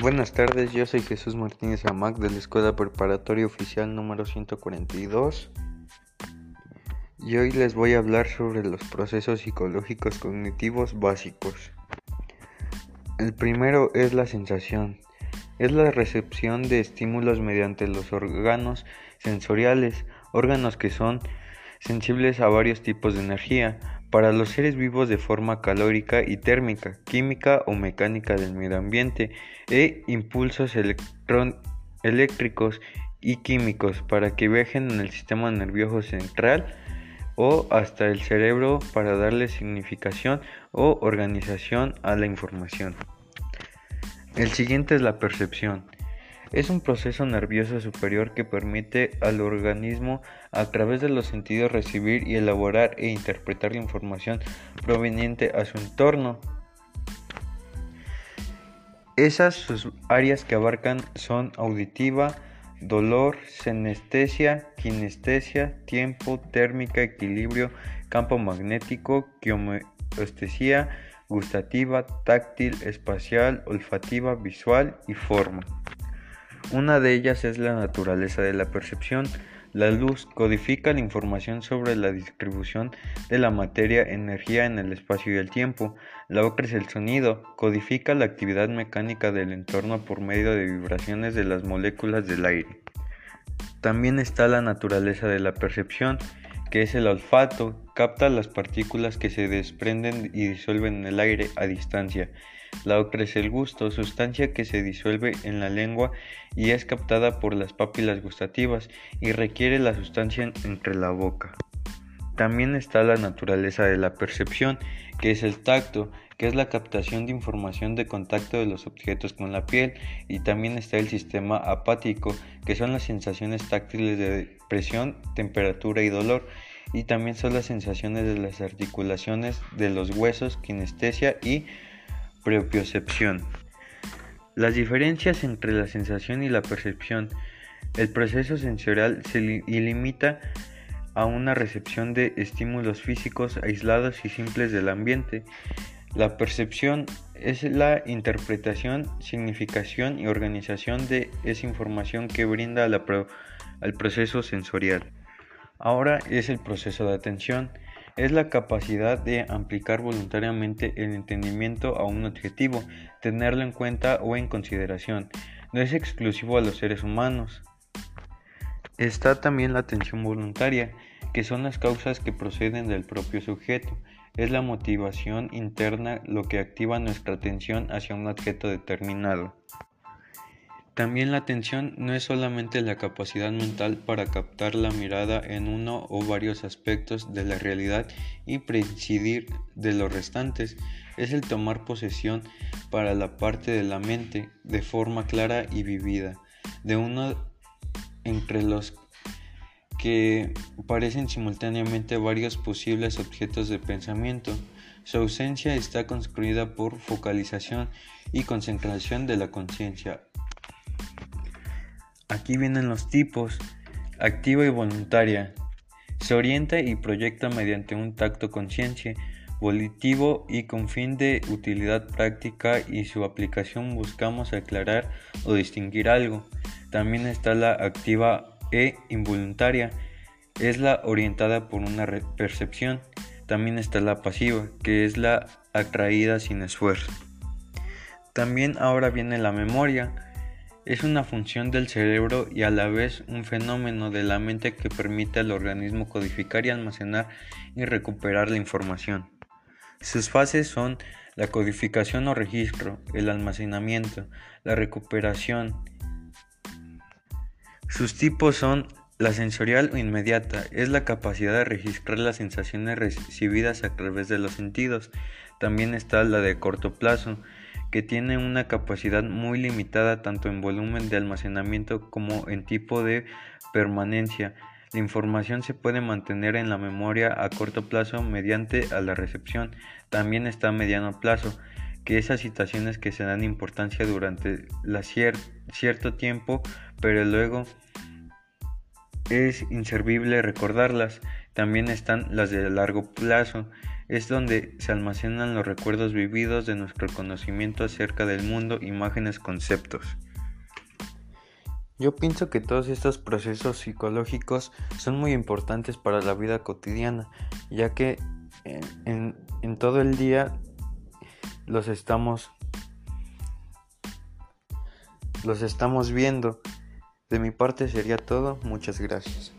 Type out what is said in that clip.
Buenas tardes, yo soy Jesús Martínez Amac de la Escuela Preparatoria Oficial número 142 y hoy les voy a hablar sobre los procesos psicológicos cognitivos básicos. El primero es la sensación. Es la recepción de estímulos mediante los órganos sensoriales, órganos que son sensibles a varios tipos de energía, para los seres vivos de forma calórica y térmica, química o mecánica del medio ambiente, e impulsos eléctricos y químicos para que viajen en el sistema nervioso central o hasta el cerebro para darle significación o organización a la información. El siguiente es la percepción. Es un proceso nervioso superior que permite al organismo a través de los sentidos recibir y elaborar e interpretar la información proveniente a su entorno. Esas sus áreas que abarcan son auditiva, dolor, senestesia, kinestesia, tiempo, térmica, equilibrio, campo magnético, quiomoestesia, gustativa, táctil, espacial, olfativa, visual y forma. Una de ellas es la naturaleza de la percepción. La luz codifica la información sobre la distribución de la materia, energía en el espacio y el tiempo. La otra es el sonido, codifica la actividad mecánica del entorno por medio de vibraciones de las moléculas del aire. También está la naturaleza de la percepción, que es el olfato, capta las partículas que se desprenden y disuelven en el aire a distancia. La otra es el gusto, sustancia que se disuelve en la lengua y es captada por las papilas gustativas y requiere la sustancia entre la boca. También está la naturaleza de la percepción, que es el tacto, que es la captación de información de contacto de los objetos con la piel, y también está el sistema apático, que son las sensaciones táctiles de presión, temperatura y dolor, y también son las sensaciones de las articulaciones de los huesos, kinestesia y propiocepción. Las diferencias entre la sensación y la percepción. El proceso sensorial se limita a una recepción de estímulos físicos aislados y simples del ambiente. La percepción es la interpretación, significación y organización de esa información que brinda al proceso sensorial. Ahora es el proceso de atención es la capacidad de aplicar voluntariamente el entendimiento a un objetivo, tenerlo en cuenta o en consideración. No es exclusivo a los seres humanos. Está también la atención voluntaria, que son las causas que proceden del propio sujeto. Es la motivación interna lo que activa nuestra atención hacia un objeto determinado. También la atención no es solamente la capacidad mental para captar la mirada en uno o varios aspectos de la realidad y prescindir de los restantes, es el tomar posesión para la parte de la mente de forma clara y vivida, de uno entre los que parecen simultáneamente varios posibles objetos de pensamiento. Su ausencia está construida por focalización y concentración de la conciencia Aquí vienen los tipos. Activa y voluntaria. Se orienta y proyecta mediante un tacto conciencia, volitivo y con fin de utilidad práctica y su aplicación buscamos aclarar o distinguir algo. También está la activa e involuntaria. Es la orientada por una percepción. También está la pasiva, que es la atraída sin esfuerzo. También ahora viene la memoria es una función del cerebro y a la vez un fenómeno de la mente que permite al organismo codificar y almacenar y recuperar la información. Sus fases son la codificación o registro, el almacenamiento, la recuperación. Sus tipos son la sensorial o inmediata, es la capacidad de registrar las sensaciones recibidas a través de los sentidos. También está la de corto plazo, que tiene una capacidad muy limitada tanto en volumen de almacenamiento como en tipo de permanencia. La información se puede mantener en la memoria a corto plazo mediante a la recepción. También está a mediano plazo, que esas situaciones que se dan importancia durante la cierto tiempo, pero luego es inservible recordarlas. También están las de largo plazo, es donde se almacenan los recuerdos vividos de nuestro conocimiento acerca del mundo, imágenes, conceptos. Yo pienso que todos estos procesos psicológicos son muy importantes para la vida cotidiana, ya que en, todo el día los estamos los estamos viendo. De mi parte sería todo. Muchas gracias.